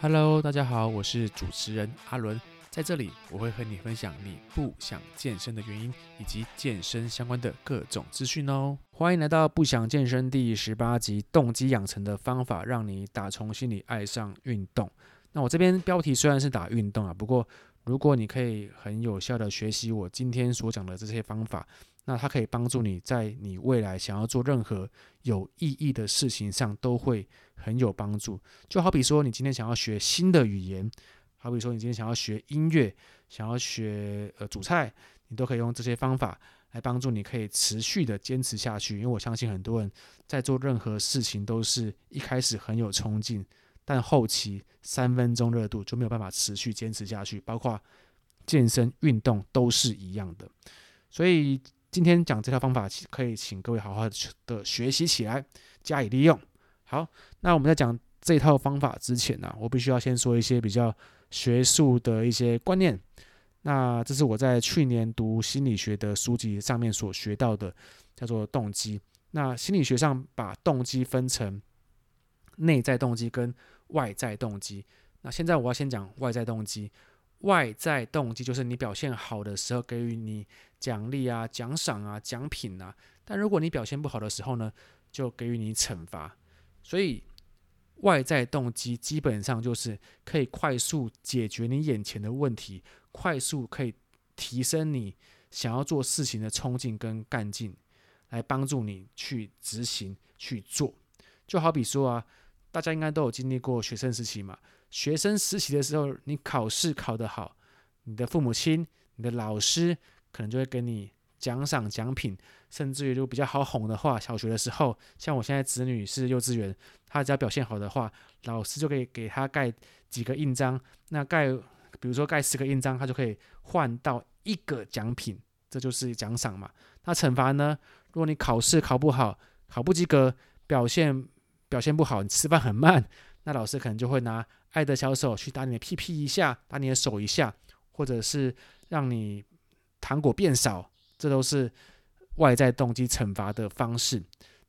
Hello，大家好，我是主持人阿伦，在这里我会和你分享你不想健身的原因，以及健身相关的各种资讯哦。欢迎来到不想健身第十八集，动机养成的方法，让你打从心里爱上运动。那我这边标题虽然是打运动啊，不过如果你可以很有效的学习我今天所讲的这些方法，那它可以帮助你在你未来想要做任何有意义的事情上都会很有帮助。就好比说，你今天想要学新的语言，好比说你今天想要学音乐，想要学呃煮菜，你都可以用这些方法来帮助你，可以持续的坚持下去。因为我相信很多人在做任何事情都是一开始很有冲劲，但后期三分钟热度就没有办法持续坚持下去。包括健身运动都是一样的，所以。今天讲这套方法，可以请各位好好的学习起来，加以利用。好，那我们在讲这套方法之前呢、我必须要先说一些比较学术的一些观念。那这是我在去年读心理学的书籍上面所学到的，叫做动机。那心理学上把动机分成内在动机跟外在动机。那现在我要先讲外在动机。外在动机就是你表现好的时候给予你奖励啊、奖赏啊、奖品啊，但如果你表现不好的时候呢，就给予你惩罚。所以外在动机基本上就是可以快速解决你眼前的问题，快速可以提升你想要做事情的冲劲跟干劲，来帮助你去执行去做。就好比说啊，大家应该都有经历过学生时期嘛。学生实习的时候，你考试考得好，你的父母亲、你的老师可能就会给你奖赏奖品，甚至于就比较好哄的话，小学的时候，像我现在子女是幼稚园，他只要表现好的话，老师就可以给他盖几个印章。那盖，比如说盖十个印章，他就可以换到一个奖品，这就是奖赏嘛。那惩罚呢？如果你考试考不好，考不及格，表现表现不好，你吃饭很慢，那老师可能就会拿。爱的小手去打你的屁屁一下，打你的手一下，或者是让你糖果变少，这都是外在动机惩罚的方式。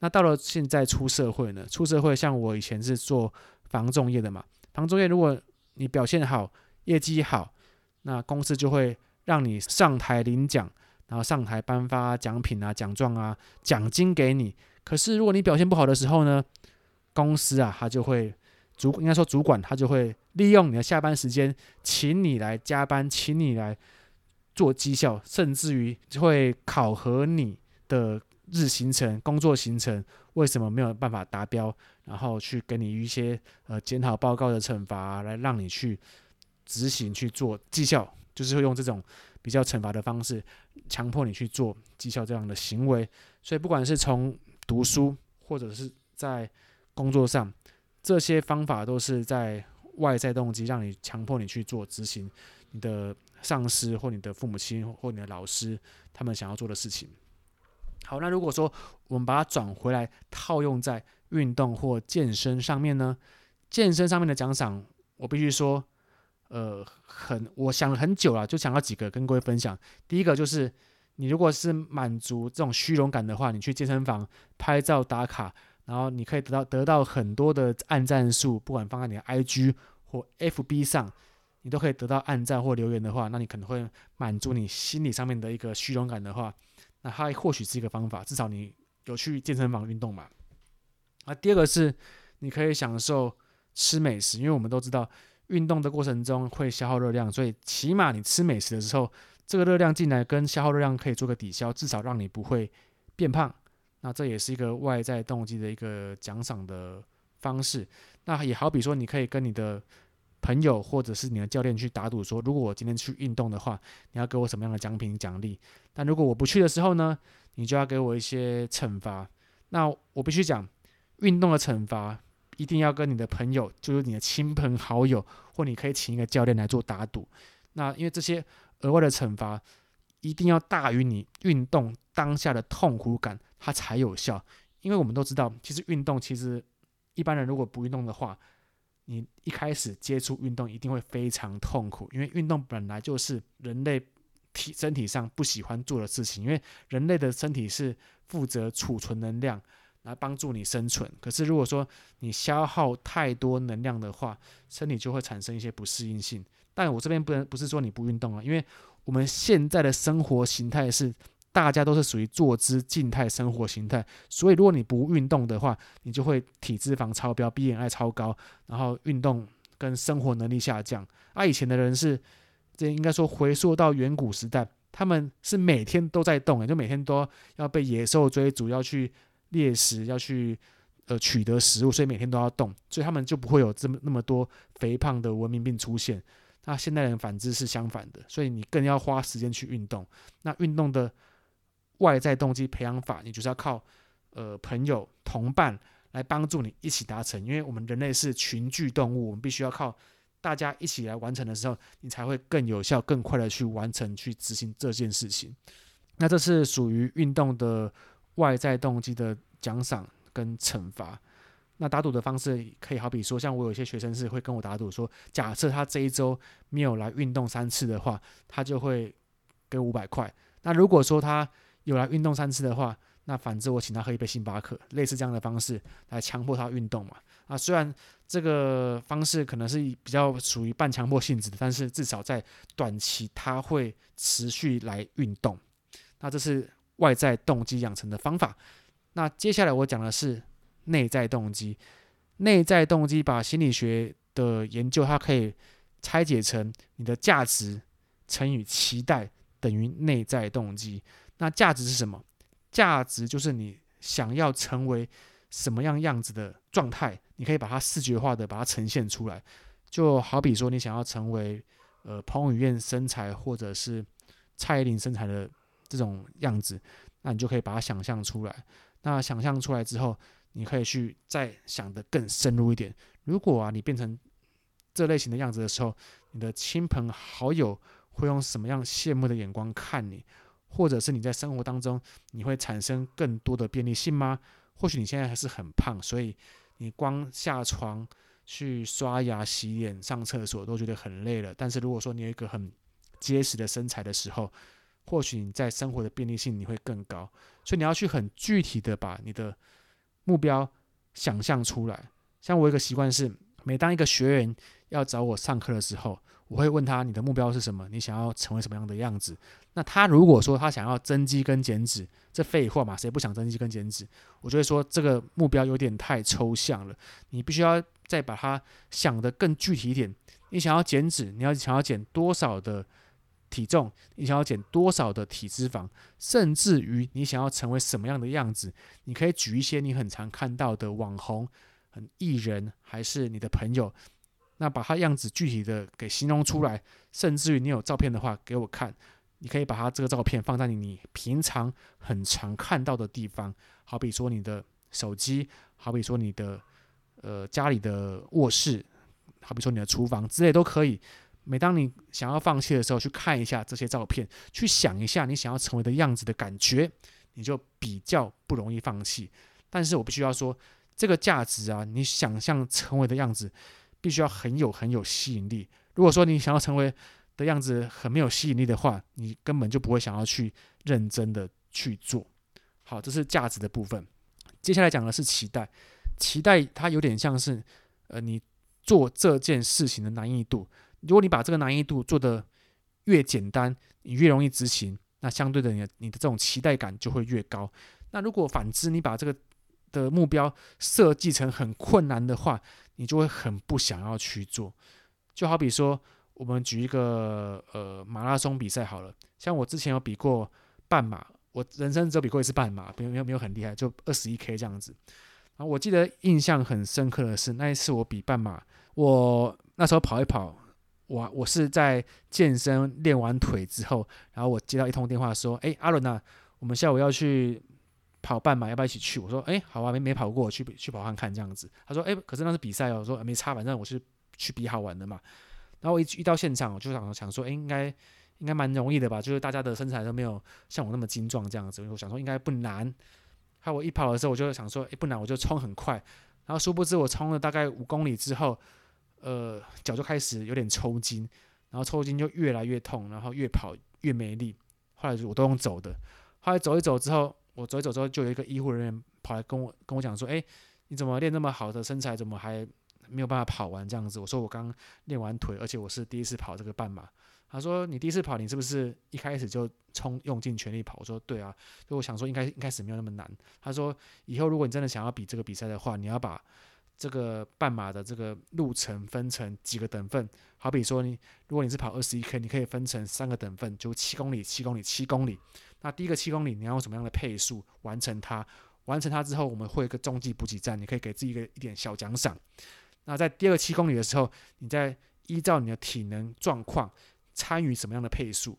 那到了现在出社会呢？出社会像我以前是做防重业的嘛，防重业如果你表现好，业绩好，那公司就会让你上台领奖，然后上台颁发奖品啊、奖状啊、奖金给你。可是如果你表现不好的时候呢，公司啊，他就会。主应该说，主管他就会利用你的下班时间，请你来加班，请你来做绩效，甚至于会考核你的日行程、工作行程，为什么没有办法达标，然后去给你一些呃检讨报告的惩罚，来让你去执行去做绩效，就是会用这种比较惩罚的方式，强迫你去做绩效这样的行为。所以，不管是从读书或者是在工作上。这些方法都是在外在动机，让你强迫你去做执行你的上司或你的父母亲或你的老师他们想要做的事情。好，那如果说我们把它转回来套用在运动或健身上面呢？健身上面的奖赏，我必须说，呃，很，我想了很久了，就想到几个跟各位分享。第一个就是，你如果是满足这种虚荣感的话，你去健身房拍照打卡。然后你可以得到得到很多的按赞数，不管放在你的 IG 或 FB 上，你都可以得到按赞或留言的话，那你可能会满足你心理上面的一个虚荣感的话，那它或许是一个方法，至少你有去健身房运动嘛。啊，第二个是你可以享受吃美食，因为我们都知道运动的过程中会消耗热量，所以起码你吃美食的时候，这个热量进来跟消耗热量可以做个抵消，至少让你不会变胖。那这也是一个外在动机的一个奖赏的方式。那也好比说，你可以跟你的朋友或者是你的教练去打赌，说如果我今天去运动的话，你要给我什么样的奖品奖励？但如果我不去的时候呢，你就要给我一些惩罚。那我必须讲，运动的惩罚一定要跟你的朋友，就是你的亲朋好友，或你可以请一个教练来做打赌。那因为这些额外的惩罚一定要大于你运动当下的痛苦感。它才有效，因为我们都知道，其实运动其实一般人如果不运动的话，你一开始接触运动一定会非常痛苦，因为运动本来就是人类体身体上不喜欢做的事情，因为人类的身体是负责储存能量，来帮助你生存。可是如果说你消耗太多能量的话，身体就会产生一些不适应性。但我这边不能不是说你不运动啊，因为我们现在的生活形态是大家都是属于坐姿静态生活形态，所以如果你不运动的话，你就会体脂肪超标，BMI 超高，然后运动跟生活能力下降。啊，以前的人是，这应该说回溯到远古时代。他们是每天都在动，就每天都要被野兽追逐，要去猎食，要去呃取得食物，所以每天都要动，所以他们就不会有这么那么多肥胖的文明病出现。那现代人反之是相反的，所以你更要花时间去运动。那运动的外在动机培养法，你就是要靠呃朋友同伴来帮助你一起达成，因为我们人类是群居动物，我们必须要靠。大家一起来完成的时候，你才会更有效、更快的去完成、去执行这件事情。那这是属于运动的外在动机的奖赏跟惩罚。那打赌的方式可以好比说，像我有些学生是会跟我打赌说，假设他这一周没有来运动三次的话，他就会给五百块。那如果说他有来运动三次的话，那反之我请他喝一杯星巴克，类似这样的方式来强迫他运动嘛。啊，虽然这个方式可能是比较属于半强迫性质的，但是至少在短期他会持续来运动。那这是外在动机养成的方法。那接下来我讲的是内在动机。内在动机把心理学的研究，它可以拆解成你的价值乘以期待等于内在动机。那价值是什么？价值就是你想要成为什么样样子的状态，你可以把它视觉化的把它呈现出来，就好比说你想要成为呃彭于晏身材或者是蔡依林身材的这种样子，那你就可以把它想象出来。那想象出来之后，你可以去再想得更深入一点。如果啊你变成这类型的样子的时候，你的亲朋好友会用什么样羡慕的眼光看你？或者是你在生活当中你会产生更多的便利性吗？或许你现在还是很胖，所以你光下床去刷牙、洗脸、上厕所都觉得很累了。但是如果说你有一个很结实的身材的时候，或许你在生活的便利性你会更高。所以你要去很具体的把你的目标想象出来。像我一个习惯是，每当一个学员要找我上课的时候，我会问他，你的目标是什么？你想要成为什么样的样子？那他如果说他想要增肌跟减脂，这废话嘛，谁不想增肌跟减脂？我就会说这个目标有点太抽象了，你必须要再把它想得更具体一点。你想要减脂，你要想要减多少的体重？你想要减多少的体脂肪？甚至于你想要成为什么样的样子？你可以举一些你很常看到的网红、很艺人，还是你的朋友。那把他样子具体的给形容出来，甚至于你有照片的话给我看，你可以把他这个照片放在你平常很常看到的地方，好比说你的手机，好比说你的呃家里的卧室，好比说你的厨房之类都可以。每当你想要放弃的时候，去看一下这些照片，去想一下你想要成为的样子的感觉，你就比较不容易放弃。但是我必须要说，这个价值啊，你想象成为的样子。必须要很有很有吸引力。如果说你想要成为的样子很没有吸引力的话，你根本就不会想要去认真的去做。好，这是价值的部分。接下来讲的是期待。期待它有点像是，呃，你做这件事情的难易度。如果你把这个难易度做得越简单，你越容易执行，那相对的你的你的这种期待感就会越高。那如果反之，你把这个的目标设计成很困难的话，你就会很不想要去做。就好比说，我们举一个呃马拉松比赛好了，像我之前有比过半马，我人生只有比过一次半马，没有没有没有很厉害，就二十一 K 这样子。然后我记得印象很深刻的是，那一次我比半马，我那时候跑一跑，我我是在健身练完腿之后，然后我接到一通电话说：“哎，阿伦啊，我们下午要去。”跑半马要不要一起去？我说，哎，好啊，没没跑过，去去跑看看这样子。他说，哎，可是那是比赛哦。我说，没差，反正我是去比好玩的嘛。然后我一一到现场，我就想想说，哎，应该应该蛮容易的吧？就是大家的身材都没有像我那么精壮这样子。我想说应该不难。还有我一跑的时候，我就想说，哎，不难，我就冲很快。然后殊不知我冲了大概五公里之后，呃，脚就开始有点抽筋，然后抽筋就越来越痛，然后越跑越没力。后来我都用走的。后来走一走之后。我走一走之后，就有一个医护人员跑来跟我跟我讲说，哎，你怎么练那么好的身材，怎么还没有办法跑完这样子？我说我刚练完腿，而且我是第一次跑这个半马。他说你第一次跑，你是不是一开始就冲用尽全力跑？我说对啊，所以我想说应该一开始没有那么难。他说以后如果你真的想要比这个比赛的话，你要把这个半马的这个路程分成几个等份，好比说你如果你是跑二十一 K，你可以分成三个等份，就七公里、七公里、七公里。那第一个七公里你要用什么样的配速完成它？完成它之后，我们会有一个终极补给站，你可以给自己一个一点小奖赏。那在第二个七公里的时候，你再依照你的体能状况。参与什么样的配速，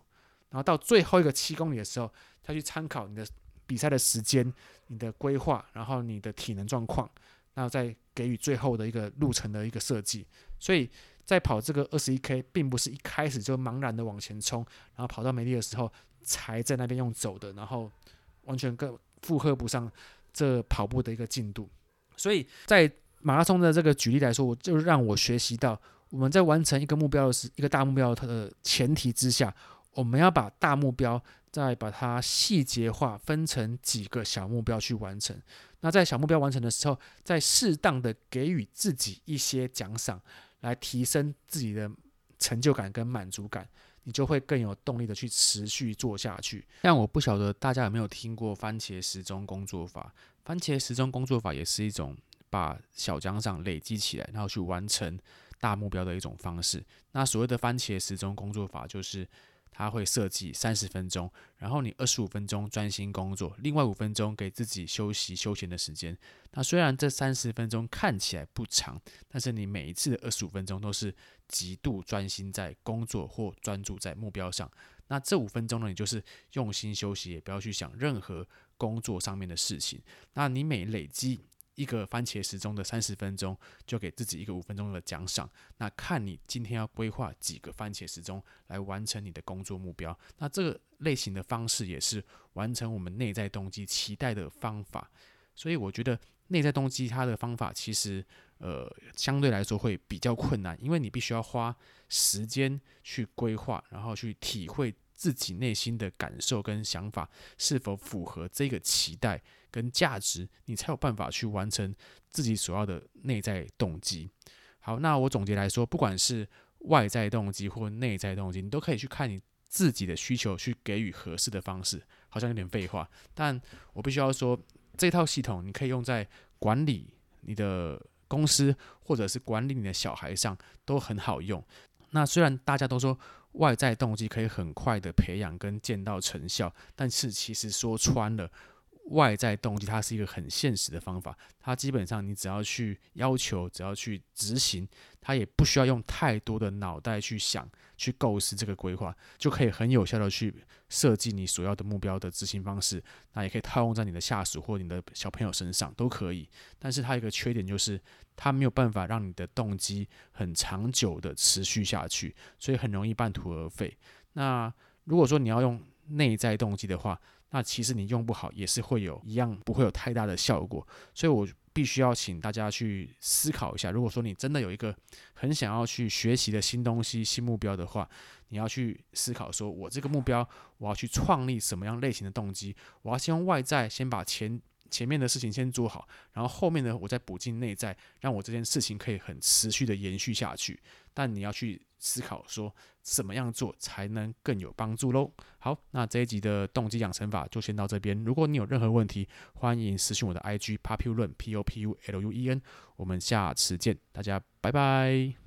然后到最后一个七公里的时候，他去参考你的比赛的时间、你的规划，然后你的体能状况，然后再给予最后的一个路程的一个设计。所以在跑这个二十一 K，并不是一开始就茫然的往前冲，然后跑到美丽的时候才在那边用走的，然后完全跟负荷不上这跑步的一个进度。所以在马拉松的这个举例来说，我就让我学习到。我们在完成一个目标的时，一个大目标的前提之下，我们要把大目标再把它细节化，分成几个小目标去完成。那在小目标完成的时候，再适当的给予自己一些奖赏，来提升自己的成就感跟满足感，你就会更有动力的去持续做下去。但我不晓得大家有没有听过番茄时钟工作法？番茄时钟工作法也是一种把小奖赏累积起来，然后去完成。大目标的一种方式。那所谓的番茄时钟工作法，就是它会设计三十分钟，然后你二十五分钟专心工作，另外五分钟给自己休息休闲的时间。那虽然这三十分钟看起来不长，但是你每一次的二十五分钟都是极度专心在工作或专注在目标上。那这五分钟呢，你就是用心休息，也不要去想任何工作上面的事情。那你每累积。一个番茄时钟的三十分钟，就给自己一个五分钟的奖赏。那看你今天要规划几个番茄时钟来完成你的工作目标。那这个类型的方式也是完成我们内在动机期待的方法。所以我觉得内在动机它的方法其实呃相对来说会比较困难，因为你必须要花时间去规划，然后去体会自己内心的感受跟想法是否符合这个期待。跟价值，你才有办法去完成自己所要的内在动机。好，那我总结来说，不管是外在动机或内在动机，你都可以去看你自己的需求，去给予合适的方式。好像有点废话，但我必须要说，这套系统你可以用在管理你的公司，或者是管理你的小孩上，都很好用。那虽然大家都说外在动机可以很快的培养跟见到成效，但是其实说穿了。外在动机，它是一个很现实的方法。它基本上，你只要去要求，只要去执行，它也不需要用太多的脑袋去想、去构思这个规划，就可以很有效的去设计你所要的目标的执行方式。那也可以套用在你的下属或你的小朋友身上都可以。但是它一个缺点就是，它没有办法让你的动机很长久的持续下去，所以很容易半途而废。那如果说你要用内在动机的话，那其实你用不好也是会有一样不会有太大的效果，所以我必须要请大家去思考一下。如果说你真的有一个很想要去学习的新东西、新目标的话，你要去思考说，我这个目标我要去创立什么样类型的动机？我要先用外在先把前前面的事情先做好，然后后面呢，我再补进内在，让我这件事情可以很持续的延续下去。但你要去思考说，怎么样做才能更有帮助喽？好，那这一集的动机养成法就先到这边。如果你有任何问题，欢迎私信我的 IG Populuen P O P U L U E N。我们下次见，大家拜拜。